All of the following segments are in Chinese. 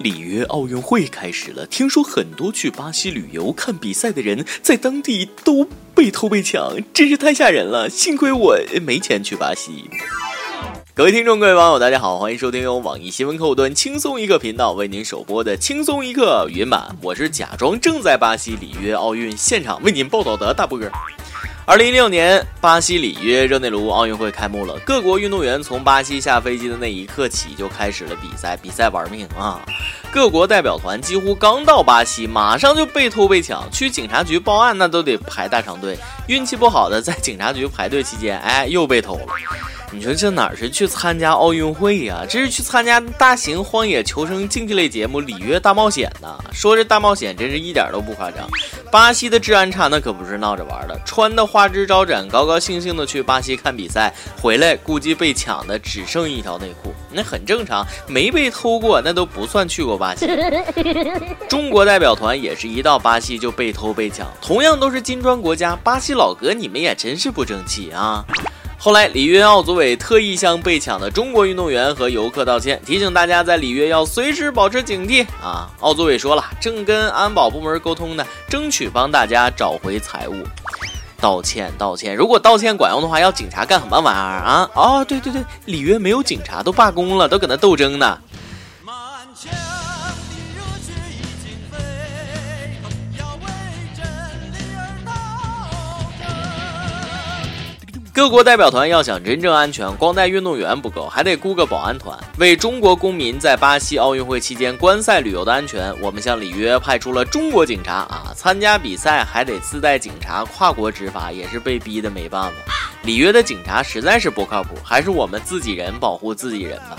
里约奥运会开始了，听说很多去巴西旅游看比赛的人在当地都被偷被抢，真是太吓人了。幸亏我没钱去巴西。各位听众，各位网友，大家好，欢迎收听由网易新闻客户端轻松一刻频道为您首播的轻松一刻云版。我是假装正在巴西里约奥运现场为您报道的大波哥。二零一六年，巴西里约热内卢奥运会开幕了。各国运动员从巴西下飞机的那一刻起，就开始了比赛，比赛玩命啊！各国代表团几乎刚到巴西，马上就被偷被抢，去警察局报案那都得排大长队。运气不好的，在警察局排队期间，哎，又被偷了。你说这哪是去参加奥运会呀？这是去参加大型荒野求生竞技类节目《里约大冒险》呢。说这大冒险真是一点都不夸张。巴西的治安差那可不是闹着玩的，穿的花枝招展，高高兴兴的去巴西看比赛，回来估计被抢的只剩一条内裤，那很正常，没被偷过那都不算去过巴西。中国代表团也是一到巴西就被偷被抢，同样都是金砖国家，巴西老哥你们也真是不争气啊！后来，里约奥组委特意向被抢的中国运动员和游客道歉，提醒大家在里约要随时保持警惕啊！奥组委说了，正跟安保部门沟通呢，争取帮大家找回财物。道歉，道歉！如果道歉管用的话，要警察干什么玩意儿啊？哦，对对对，里约没有警察，都罢工了，都搁那斗争呢。各国代表团要想真正安全，光带运动员不够，还得雇个保安团，为中国公民在巴西奥运会期间观赛旅游的安全，我们向里约派出了中国警察啊！参加比赛还得自带警察，跨国执法也是被逼的没办法。里约的警察实在是不靠谱，还是我们自己人保护自己人吧。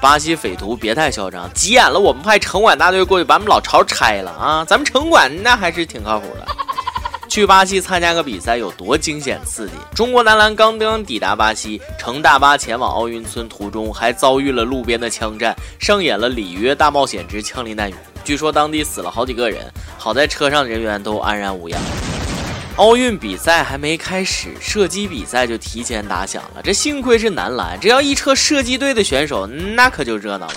巴西匪徒别太嚣张，急眼了我们派城管大队过去把我们老巢拆了啊！咱们城管那还是挺靠谱的。去巴西参加个比赛有多惊险刺激？中国男篮刚刚抵达巴西，乘大巴前往奥运村途中，还遭遇了路边的枪战，上演了里约大冒险之枪林弹雨。据说当地死了好几个人，好在车上人员都安然无恙。奥运比赛还没开始，射击比赛就提前打响了。这幸亏是男篮，只要一车射击队的选手，那可就热闹了。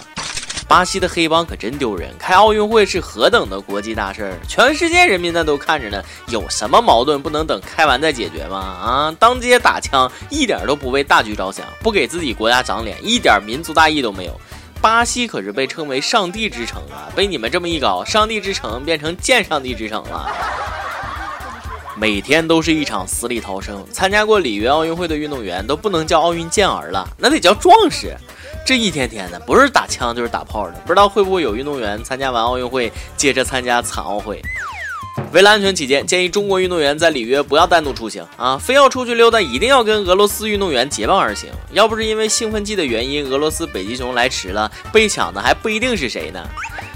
巴西的黑帮可真丢人，开奥运会是何等的国际大事儿，全世界人民那都看着呢。有什么矛盾不能等开完再解决吗？啊，当街打枪，一点都不为大局着想，不给自己国家长脸，一点民族大义都没有。巴西可是被称为上帝之城啊，被你们这么一搞，上帝之城变成贱上帝之城了。每天都是一场死里逃生，参加过里约奥运会的运动员都不能叫奥运健儿了，那得叫壮士。这一天天的，不是打枪就是打炮的，不知道会不会有运动员参加完奥运会接着参加残奥会。为了安全起见，建议中国运动员在里约不要单独出行啊，非要出去溜达，一定要跟俄罗斯运动员结伴而行。要不是因为兴奋剂的原因，俄罗斯北极熊来迟了，被抢的还不一定是谁呢。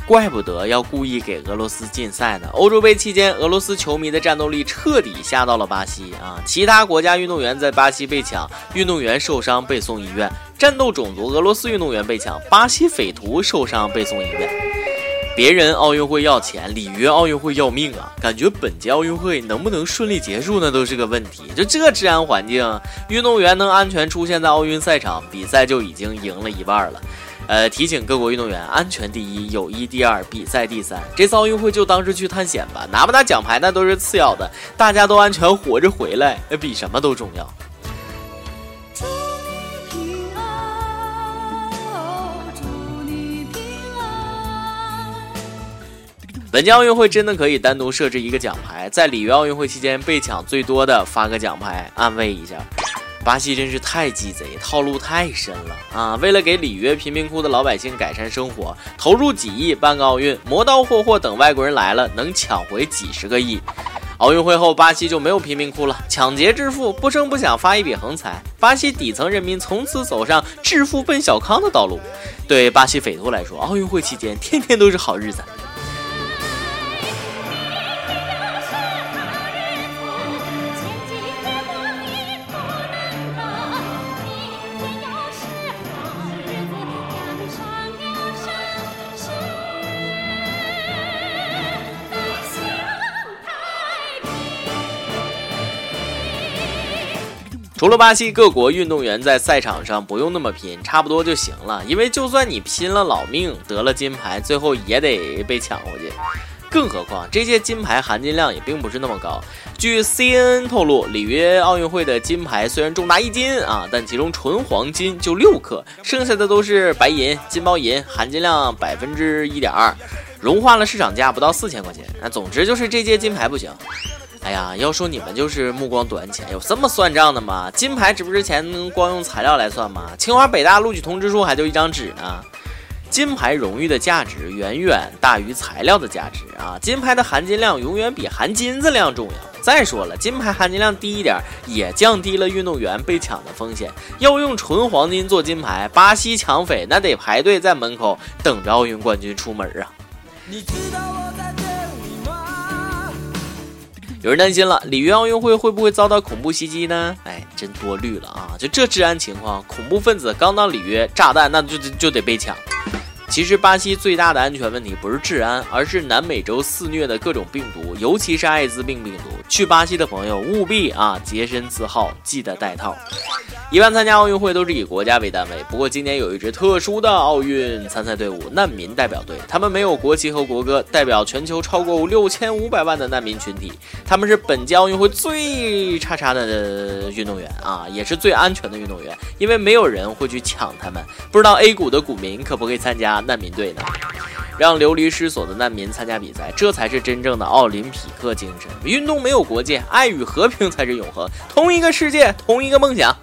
怪不得要故意给俄罗斯禁赛呢。欧洲杯期间，俄罗斯球迷的战斗力彻底下到了巴西啊！其他国家运动员在巴西被抢，运动员受伤被送医院；战斗种族俄罗斯运动员被抢，巴西匪徒受伤被送医院。别人奥运会要钱，里约奥运会要命啊！感觉本届奥运会能不能顺利结束，那都是个问题。就这治安环境，运动员能安全出现在奥运赛场，比赛就已经赢了一半了。呃，提醒各国运动员，安全第一，友谊第二，比赛第三。这次奥运会就当是去探险吧，拿不拿奖牌那都是次要的，大家都安全活着回来，比什么都重要。本届奥运会真的可以单独设置一个奖牌，在里约奥运会期间被抢最多的发个奖牌，安慰一下。巴西真是太鸡贼，套路太深了啊！为了给里约贫民窟的老百姓改善生活，投入几亿办个奥运，磨刀霍霍等外国人来了能抢回几十个亿。奥运会后，巴西就没有贫民窟了，抢劫致富，不声不响发一笔横财，巴西底层人民从此走上致富奔小康的道路。对巴西匪徒来说，奥运会期间天天都是好日子。除了巴西，各国运动员在赛场上不用那么拼，差不多就行了。因为就算你拼了老命得了金牌，最后也得被抢回去。更何况这些金牌含金量也并不是那么高。据 CNN 透露，里约奥运会的金牌虽然重达一斤啊，但其中纯黄金就六克，剩下的都是白银、金包银，含金量百分之一点二，融化了市场价不到四千块钱。那总之就是这届金牌不行。哎呀，要说你们就是目光短浅，有这么算账的吗？金牌值不值钱，能光用材料来算吗？清华北大录取通知书还就一张纸呢。金牌荣誉的价值远远大于材料的价值啊！金牌的含金量永远比含金子量重要。再说了，金牌含金量低一点，也降低了运动员被抢的风险。要用纯黄金做金牌，巴西抢匪那得排队在门口等着奥运冠军出门啊！你知道我在有人担心了，里约奥运会会不会遭到恐怖袭击呢？哎，真多虑了啊！就这治安情况，恐怖分子刚到里约，炸弹那就就得被抢。其实巴西最大的安全问题不是治安，而是南美洲肆虐的各种病毒，尤其是艾滋病病毒。去巴西的朋友务必啊洁身自好，记得带套。一般参加奥运会都是以国家为单位，不过今年有一支特殊的奥运参赛队伍——难民代表队，他们没有国旗和国歌，代表全球超过六千五百万的难民群体。他们是本届奥运会最叉叉的运动员啊，也是最安全的运动员，因为没有人会去抢他们。不知道 A 股的股民可不可以参加难民队呢？让流离失所的难民参加比赛，这才是真正的奥林匹克精神。运动没有国界，爱与和平才是永恒。同一个世界，同一个梦想。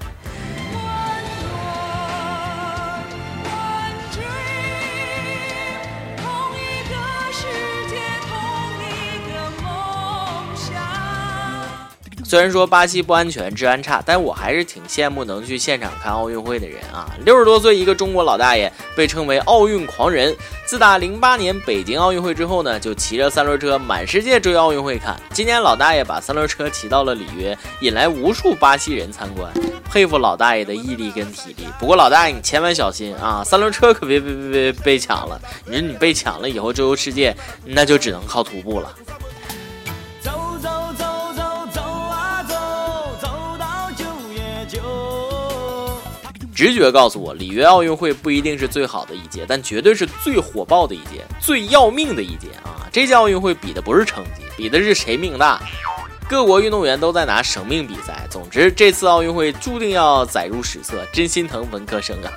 虽然说巴西不安全、治安差，但我还是挺羡慕能去现场看奥运会的人啊！六十多岁一个中国老大爷，被称为奥运狂人。自打零八年北京奥运会之后呢，就骑着三轮车满世界追奥运会看。今年老大爷把三轮车骑到了里约，引来无数巴西人参观，佩服老大爷的毅力跟体力。不过老大爷你千万小心啊，三轮车可别别别别被抢了！你说你被抢了以后周游世界，那就只能靠徒步了。直觉告诉我，里约奥运会不一定是最好的一届，但绝对是最火爆的一届，最要命的一届啊！这届奥运会比的不是成绩，比的是谁命大。各国运动员都在拿生命比赛。总之，这次奥运会注定要载入史册，真心疼文科生啊！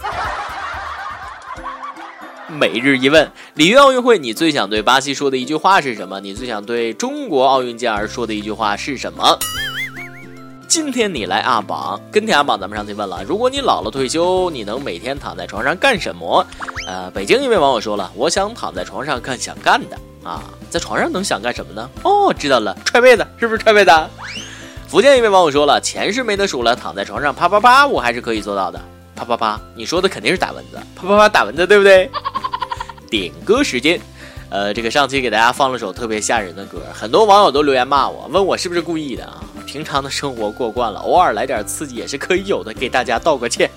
每日一问：里约奥运会，你最想对巴西说的一句话是什么？你最想对中国奥运健儿说的一句话是什么？今天你来阿榜，跟天阿榜，咱们上期问了，如果你老了退休，你能每天躺在床上干什么？呃，北京一位网友说了，我想躺在床上干想干的啊，在床上能想干什么呢？哦，知道了，踹被子，是不是踹被子？福建一位网友说了，钱是没得数了，躺在床上啪啪啪，我还是可以做到的。啪啪啪，你说的肯定是打蚊子，啪啪啪打蚊子，对不对？点歌时间。呃，这个上期给大家放了首特别吓人的歌，很多网友都留言骂我，问我是不是故意的啊？平常的生活过惯了，偶尔来点刺激也是可以有的，给大家道个歉。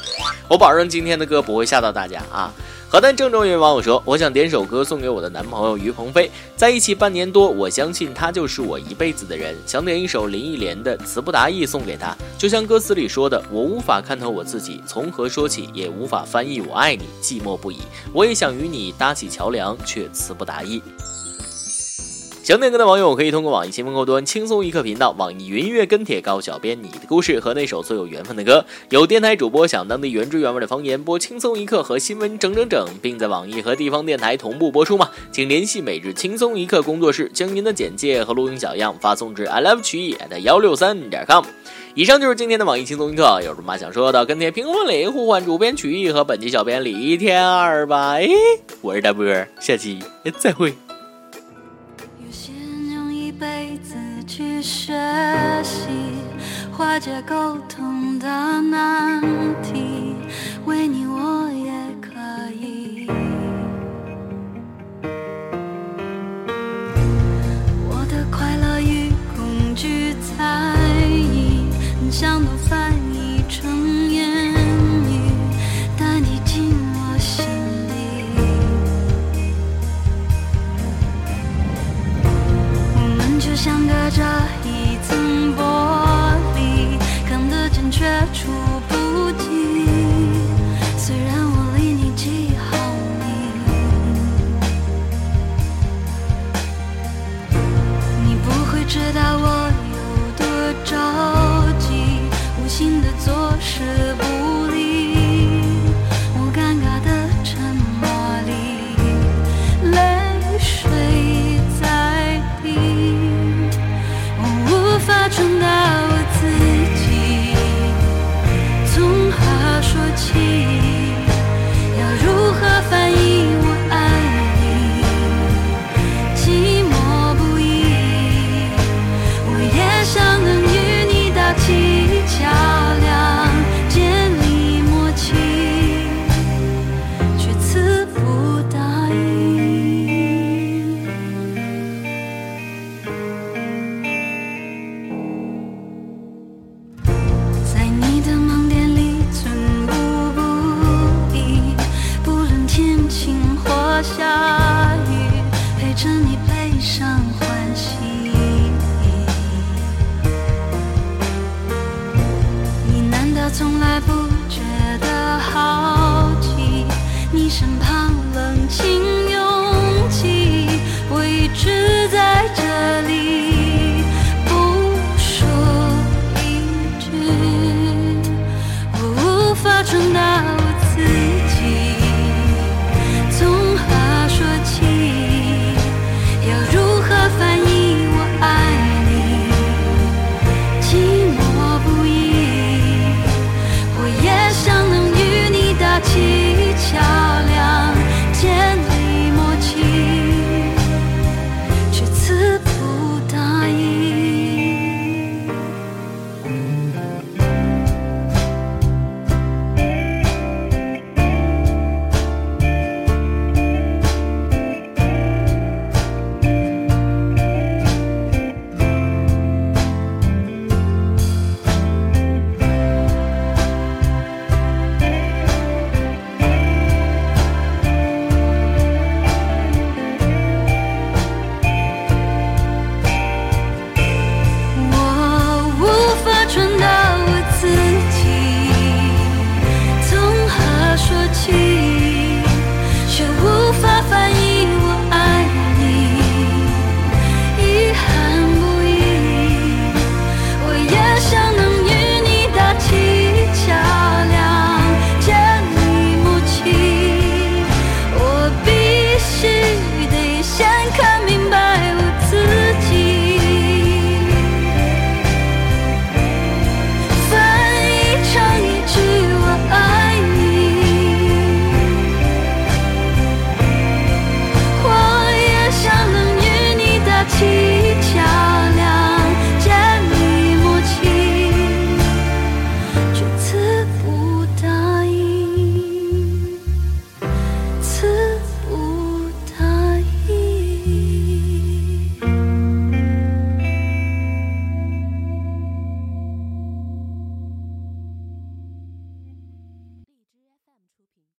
我保证今天的歌不会吓到大家啊。河南郑州一位网友说：“我想点首歌送给我的男朋友于鹏飞，在一起半年多，我相信他就是我一辈子的人。想点一首林忆莲的《词不达意》送给他，就像歌词里说的，我无法看透我自己，从何说起，也无法翻译我爱你，寂寞不已。我也想与你搭起桥梁，却词不达意。”想点歌的网友可以通过网易新闻客户端轻松一刻频道、网易云音乐跟帖告诉小编你的故事和那首最有缘分的歌。有电台主播想当地原汁原味的方言播轻松一刻和新闻整整整，并在网易和地方电台同步播出吗？请联系每日轻松一刻工作室，将您的简介和录音小样发送至 i love 曲艺的幺六三点 com。以上就是今天的网易轻松一刻，有什么想说的，跟帖评论里呼唤主编曲艺和本期小编李天二吧。哎，我是大波，下期再会。自己学习化解沟通的难题，